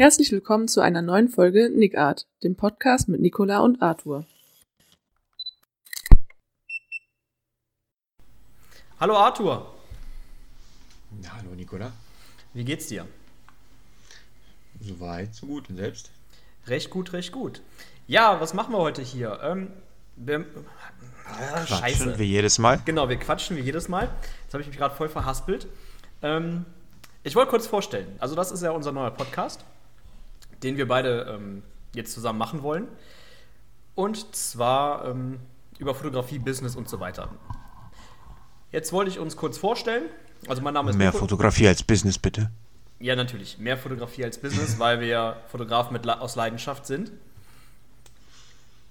Herzlich willkommen zu einer neuen Folge Nick Art, dem Podcast mit Nicola und Arthur. Hallo Arthur. Ja, hallo Nicola. Wie geht's dir? Soweit, so gut. Und selbst? Recht gut, recht gut. Ja, was machen wir heute hier? Ähm, wir, ah, Scheiße. wie jedes Mal. Genau, wir quatschen wie jedes Mal. Jetzt habe ich mich gerade voll verhaspelt. Ähm, ich wollte kurz vorstellen. Also das ist ja unser neuer Podcast den wir beide ähm, jetzt zusammen machen wollen. Und zwar ähm, über Fotografie, Business und so weiter. Jetzt wollte ich uns kurz vorstellen. Also mein Name ist Mehr Nico. Fotografie als Business, bitte. Ja, natürlich. Mehr Fotografie als Business, weil wir ja Fotografen mit, aus Leidenschaft sind.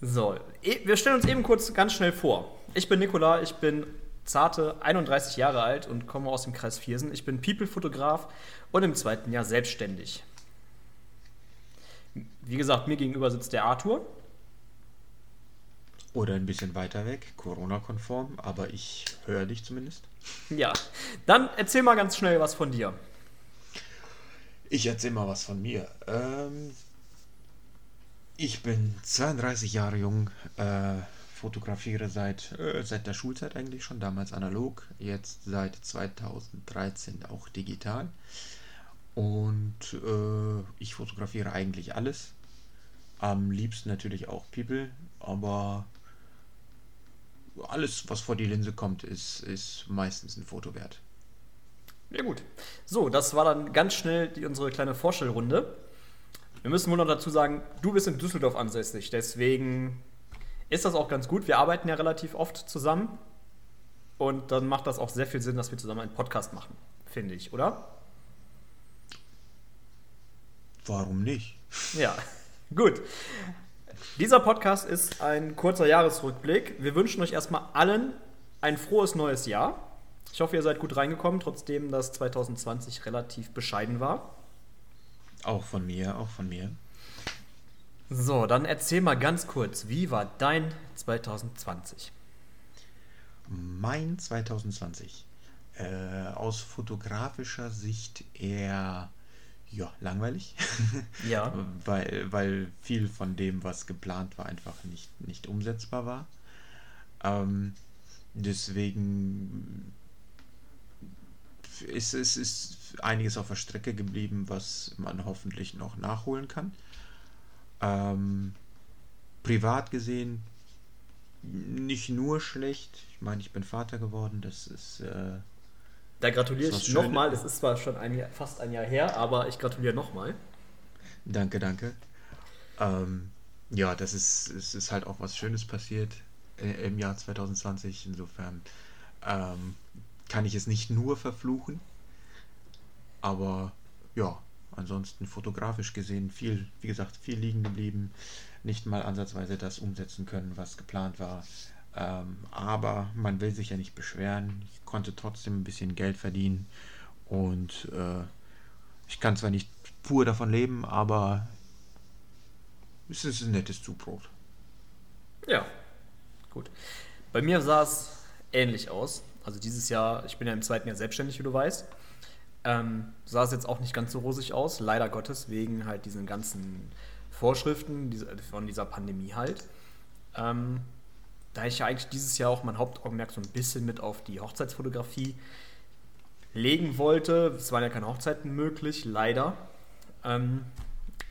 So, e, wir stellen uns eben kurz ganz schnell vor. Ich bin Nikola, ich bin zarte 31 Jahre alt und komme aus dem Kreis Viersen. Ich bin People-Fotograf und im zweiten Jahr selbstständig. Wie gesagt, mir gegenüber sitzt der Arthur. Oder ein bisschen weiter weg, Corona-konform, aber ich höre dich zumindest. Ja, dann erzähl mal ganz schnell was von dir. Ich erzähl mal was von mir. Ähm, ich bin 32 Jahre jung, äh, fotografiere seit, äh, seit der Schulzeit eigentlich schon, damals analog, jetzt seit 2013 auch digital. Und äh, ich fotografiere eigentlich alles. Am liebsten natürlich auch People, aber alles, was vor die Linse kommt, ist, ist meistens ein Foto wert. Ja gut. So, das war dann ganz schnell die, unsere kleine Vorstellrunde. Wir müssen wohl noch dazu sagen, du bist in Düsseldorf ansässig, deswegen ist das auch ganz gut. Wir arbeiten ja relativ oft zusammen und dann macht das auch sehr viel Sinn, dass wir zusammen einen Podcast machen, finde ich, oder? Warum nicht? Ja, gut. Dieser Podcast ist ein kurzer Jahresrückblick. Wir wünschen euch erstmal allen ein frohes neues Jahr. Ich hoffe, ihr seid gut reingekommen, trotzdem das 2020 relativ bescheiden war. Auch von mir, auch von mir. So, dann erzähl mal ganz kurz, wie war dein 2020? Mein 2020. Äh, aus fotografischer Sicht eher ja, langweilig. Ja. weil, weil viel von dem, was geplant war, einfach nicht, nicht umsetzbar war. Ähm, deswegen ist es ist einiges auf der Strecke geblieben, was man hoffentlich noch nachholen kann. Ähm, privat gesehen nicht nur schlecht. Ich meine, ich bin Vater geworden, das ist äh, da gratuliere ich nochmal. Es ist zwar schon ein, fast ein Jahr her, aber ich gratuliere nochmal. Danke, danke. Ähm, ja, das ist, es ist halt auch was Schönes passiert äh, im Jahr 2020. Insofern ähm, kann ich es nicht nur verfluchen. Aber ja, ansonsten fotografisch gesehen viel, wie gesagt, viel liegen geblieben. Nicht mal ansatzweise das umsetzen können, was geplant war. Ähm, aber man will sich ja nicht beschweren. Ich konnte trotzdem ein bisschen Geld verdienen und äh, ich kann zwar nicht pur davon leben, aber es ist ein nettes Zubrot. Ja, gut. Bei mir sah es ähnlich aus. Also dieses Jahr, ich bin ja im zweiten Jahr selbstständig, wie du weißt. Ähm, sah es jetzt auch nicht ganz so rosig aus, leider Gottes, wegen halt diesen ganzen Vorschriften von dieser Pandemie halt. Ähm, da ich ja eigentlich dieses Jahr auch mein Hauptaugenmerk so ein bisschen mit auf die Hochzeitsfotografie legen wollte. Es waren ja keine Hochzeiten möglich, leider. Ähm,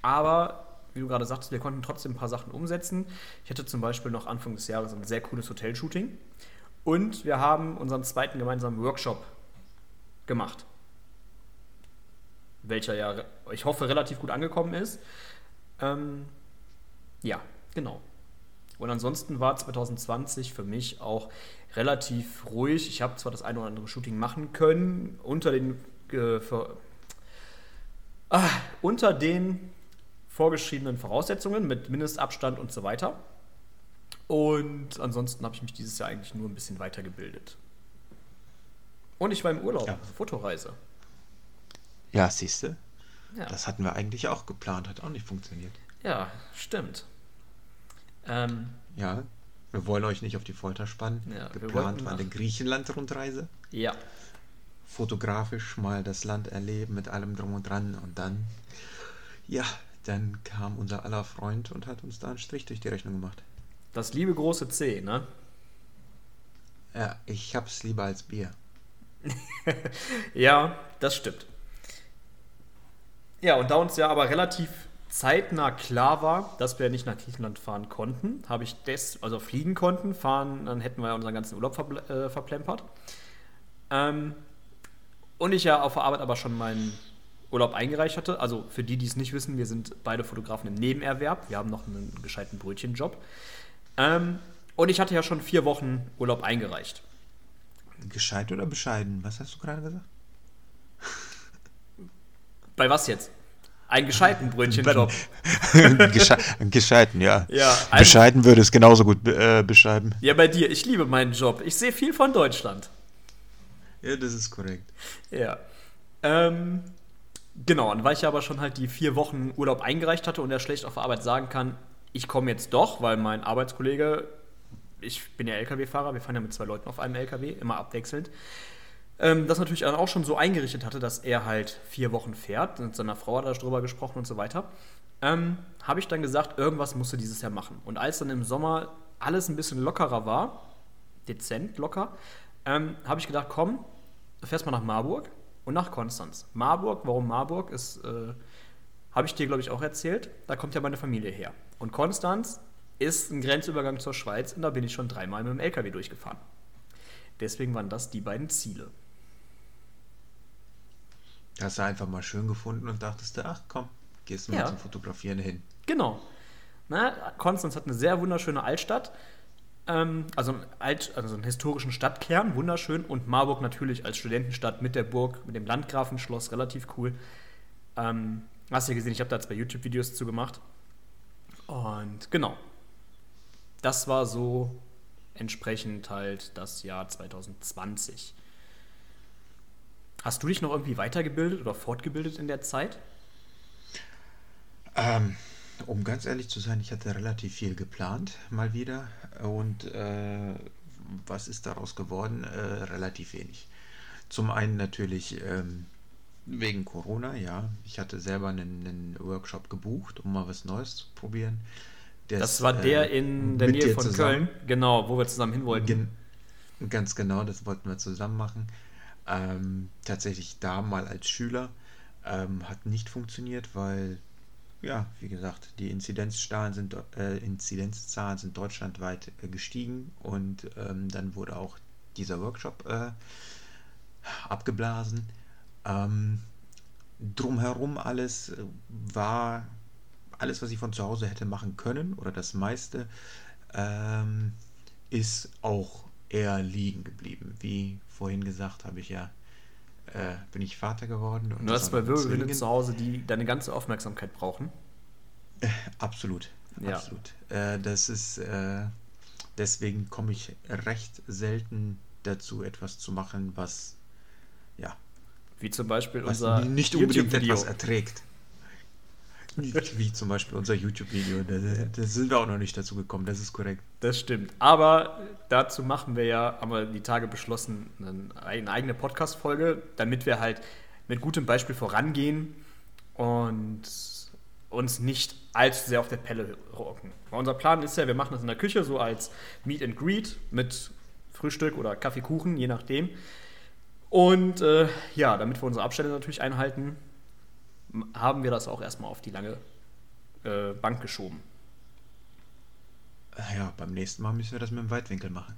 aber wie du gerade sagtest, wir konnten trotzdem ein paar Sachen umsetzen. Ich hatte zum Beispiel noch Anfang des Jahres ein sehr cooles Hotelshooting. Und wir haben unseren zweiten gemeinsamen Workshop gemacht. Welcher ja, ich hoffe, relativ gut angekommen ist. Ähm, ja, genau. Und ansonsten war 2020 für mich auch relativ ruhig. Ich habe zwar das eine oder andere Shooting machen können, unter den, äh, für, ah, unter den vorgeschriebenen Voraussetzungen mit Mindestabstand und so weiter. Und ansonsten habe ich mich dieses Jahr eigentlich nur ein bisschen weitergebildet. Und ich war im Urlaub, ja. Fotoreise. Ja, siehst du? Ja. Das hatten wir eigentlich auch geplant, hat auch nicht funktioniert. Ja, stimmt. Ähm, ja, wir wollen euch nicht auf die Folter spannen. Ja, Geplant war eine Griechenland-Rundreise. Ja. Fotografisch mal das Land erleben mit allem drum und dran und dann Ja, dann kam unser aller Freund und hat uns da einen Strich durch die Rechnung gemacht. Das liebe große C, ne? Ja, ich hab's lieber als Bier. ja, das stimmt. Ja, und da uns ja aber relativ zeitnah klar war, dass wir nicht nach Griechenland fahren konnten, habe ich das, also fliegen konnten, fahren, dann hätten wir ja unseren ganzen Urlaub verpl äh, verplempert. Ähm, und ich ja auf der Arbeit aber schon meinen Urlaub eingereicht hatte. Also für die, die es nicht wissen, wir sind beide Fotografen im Nebenerwerb. Wir haben noch einen gescheiten Brötchenjob. Ähm, und ich hatte ja schon vier Wochen Urlaub eingereicht. Gescheit oder bescheiden? Was hast du gerade gesagt? Bei was jetzt? Einen gescheiten Brötchenjob. Gesche gescheiten, ja. ja also, bescheiden würde es genauso gut äh, beschreiben. Ja, bei dir. Ich liebe meinen Job. Ich sehe viel von Deutschland. Ja, das ist korrekt. Ja. Ähm, genau, und weil ich aber schon halt die vier Wochen Urlaub eingereicht hatte und er schlecht auf Arbeit sagen kann, ich komme jetzt doch, weil mein Arbeitskollege, ich bin ja LKW-Fahrer, wir fahren ja mit zwei Leuten auf einem LKW, immer abwechselnd, ähm, das natürlich auch schon so eingerichtet hatte, dass er halt vier Wochen fährt. Mit seiner Frau hat er darüber gesprochen und so weiter. Ähm, habe ich dann gesagt, irgendwas musst du dieses Jahr machen. Und als dann im Sommer alles ein bisschen lockerer war, dezent locker, ähm, habe ich gedacht, komm, fährst mal nach Marburg und nach Konstanz. Marburg, warum Marburg, ist, äh, habe ich dir, glaube ich, auch erzählt. Da kommt ja meine Familie her. Und Konstanz ist ein Grenzübergang zur Schweiz und da bin ich schon dreimal mit dem LKW durchgefahren. Deswegen waren das die beiden Ziele. Hast du einfach mal schön gefunden und dachtest, ach komm, gehst du mal ja. zum Fotografieren hin. Genau. Na, Konstanz hat eine sehr wunderschöne Altstadt. Ähm, also, ein Alt, also einen historischen Stadtkern, wunderschön. Und Marburg natürlich als Studentenstadt mit der Burg, mit dem Landgrafenschloss, relativ cool. Ähm, hast du ja gesehen, ich habe da zwei YouTube-Videos zu gemacht. Und genau. Das war so entsprechend halt das Jahr 2020. Hast du dich noch irgendwie weitergebildet oder fortgebildet in der Zeit? Ähm, um ganz ehrlich zu sein, ich hatte relativ viel geplant, mal wieder. Und äh, was ist daraus geworden? Äh, relativ wenig. Zum einen natürlich ähm, wegen Corona, ja. Ich hatte selber einen, einen, Workshop gebucht, um mal was Neues zu probieren. Das, das war der äh, in der Nähe von zusammen. Köln, genau, wo wir zusammen hin wollten. Gen ganz genau, das wollten wir zusammen machen. Ähm, tatsächlich da mal als Schüler ähm, hat nicht funktioniert, weil, ja, wie gesagt, die Inzidenzzahlen sind, äh, Inzidenzzahlen sind deutschlandweit äh, gestiegen und ähm, dann wurde auch dieser Workshop äh, abgeblasen. Ähm, drumherum alles äh, war alles, was ich von zu Hause hätte machen können oder das meiste, ähm, ist auch eher liegen geblieben. Wie vorhin gesagt, habe ich ja, äh, bin ich Vater geworden. Und du hast zwei Wirbelwinde zu Hause, die deine ganze Aufmerksamkeit brauchen. Äh, absolut, ja. absolut. Äh, das ist, äh, deswegen komme ich recht selten dazu, etwas zu machen, was, ja. Wie zum Beispiel unser nicht unbedingt etwas erträgt. Wie zum Beispiel unser YouTube-Video. Da, da, sind wir auch noch nicht dazu gekommen, das ist korrekt. Das stimmt. Aber dazu machen wir ja, haben wir die Tage beschlossen, eine eigene Podcast-Folge, damit wir halt mit gutem Beispiel vorangehen und uns nicht allzu sehr auf der Pelle rocken. unser Plan ist ja, wir machen das in der Küche so als Meet and Greet mit Frühstück oder Kaffeekuchen, je nachdem. Und äh, ja, damit wir unsere Abstände natürlich einhalten, haben wir das auch erstmal auf die lange äh, Bank geschoben. Ja, beim nächsten Mal müssen wir das mit dem Weitwinkel machen.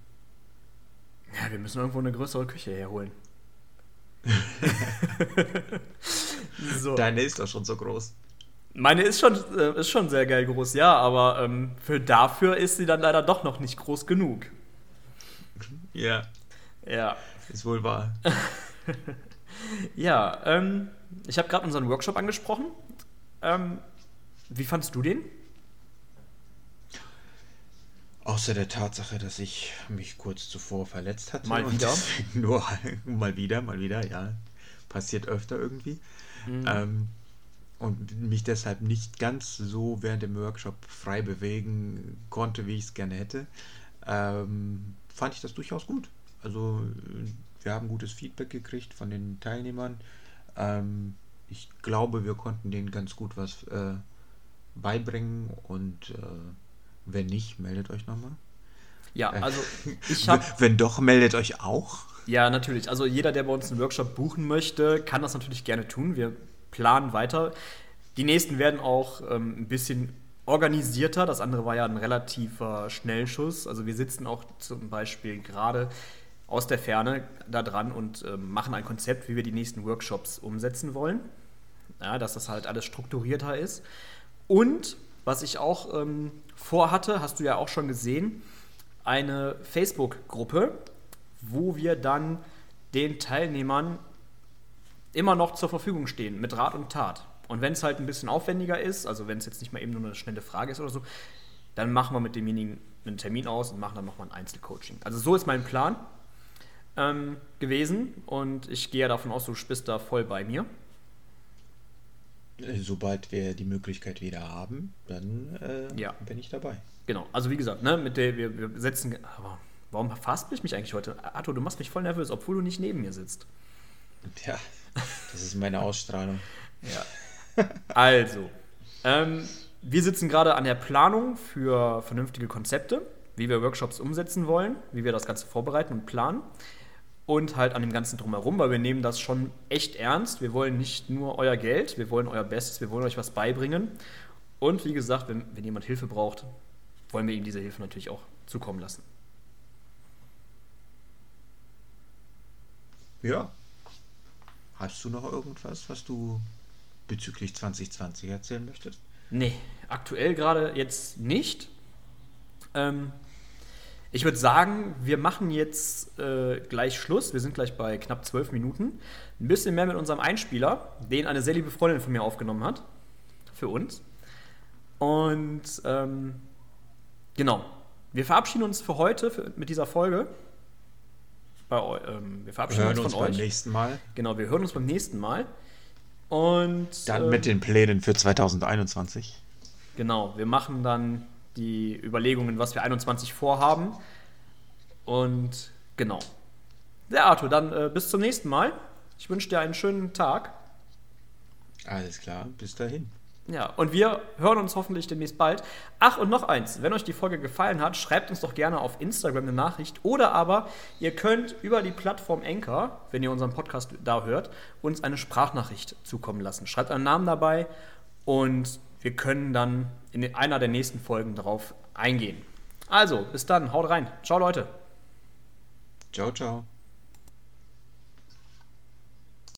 Ja, wir müssen irgendwo eine größere Küche herholen. so. Deine ist doch schon so groß. Meine ist schon, äh, ist schon sehr geil groß, ja, aber ähm, für dafür ist sie dann leider doch noch nicht groß genug. Ja. Ja. Ist wohl wahr. ja, ähm, ich habe gerade unseren Workshop angesprochen. Ähm, wie fandest du den? Außer der Tatsache, dass ich mich kurz zuvor verletzt hatte. Mal wieder? Nur mal wieder, mal wieder, ja. Passiert öfter irgendwie. Mhm. Ähm, und mich deshalb nicht ganz so während dem Workshop frei bewegen konnte, wie ich es gerne hätte, ähm, fand ich das durchaus gut. Also wir haben gutes Feedback gekriegt von den Teilnehmern. Ähm, ich glaube, wir konnten denen ganz gut was äh, beibringen und äh, wenn nicht, meldet euch nochmal. Ja, Äh, also ich habe Wenn doch, meldet euch auch. Ja, natürlich. Also jeder, der bei uns einen Workshop buchen möchte, kann das natürlich gerne tun. Wir planen weiter. Die nächsten werden auch ähm, ein bisschen organisierter. Das andere war ja ein relativer Schnellschuss. Also wir sitzen auch zum Beispiel gerade aus der Ferne da dran und ähm, machen ein Konzept, wie wir die nächsten Workshops umsetzen wollen. Ja, dass das halt alles strukturierter ist. Und was ich auch ähm, vorhatte, hast du ja auch schon gesehen, eine Facebook-Gruppe, wo wir dann den Teilnehmern immer noch zur Verfügung stehen, mit Rat und Tat. Und wenn es halt ein bisschen aufwendiger ist, also wenn es jetzt nicht mal eben nur eine schnelle Frage ist oder so, dann machen wir mit demjenigen einen Termin aus und machen dann nochmal ein Einzelcoaching. Also so ist mein Plan ähm, gewesen und ich gehe ja davon aus, du bist da voll bei mir. Äh, Sobald wir die Möglichkeit wieder haben, dann äh, Ja. bin ich dabei. Genau, also wie gesagt, ne, mit der, wir, wir setzen. Aber warum verhaspel ich mich eigentlich heute? Arthur, du machst mich voll nervös, obwohl du nicht neben mir sitzt. Ja, das ist meine Ausstrahlung. Ja. Also, ähm, wir sitzen gerade an der Planung für vernünftige Konzepte, wie wir Workshops umsetzen wollen, wie wir das Ganze vorbereiten und planen. Und halt an dem Ganzen drumherum, weil wir nehmen das schon echt ernst. Wir wollen nicht nur euer Geld, wir wollen euer Bestes, wir wollen euch was beibringen. Und wie gesagt, wenn, wenn jemand Hilfe braucht, wollen wir ihm diese Hilfe natürlich auch zukommen lassen. Ja. Hast du noch irgendwas, was du bezüglich 2020 erzählen möchtest? Nee, aktuell gerade jetzt nicht. Ähm, ich würde sagen, wir machen jetzt äh, gleich Schluss. Wir sind gleich bei knapp zwölf Minuten. Ein bisschen mehr mit unserem Einspieler, den eine sehr liebe Freundin von mir aufgenommen hat. Für uns. Und ähm, genau. Wir verabschieden uns für heute für, mit dieser Folge. Bei, ähm, wir Wir verabschieden hören uns uns von beim euch. nächsten Mal. Genau, wir hören uns beim nächsten Mal. Und Dann ähm, mit den Plänen für 2021. Genau, wir machen dann die Überlegungen, was wir 21 vorhaben. Und genau. Ja, Arthur, dann äh, bis zum nächsten Mal. Ich wünsche dir einen schönen Tag. Alles klar, bis dahin. Ja, und wir hören uns hoffentlich demnächst bald. Ach, und noch eins, wenn euch die Folge gefallen hat, schreibt uns doch gerne auf Instagram eine Nachricht oder aber ihr könnt über die Plattform Anchor, wenn ihr unseren Podcast da hört, uns eine Sprachnachricht zukommen lassen. Schreibt einen Namen dabei und wir können dann in einer der nächsten Folgen darauf eingehen. Also, bis dann, haut rein. Ciao Leute. Ciao, ciao.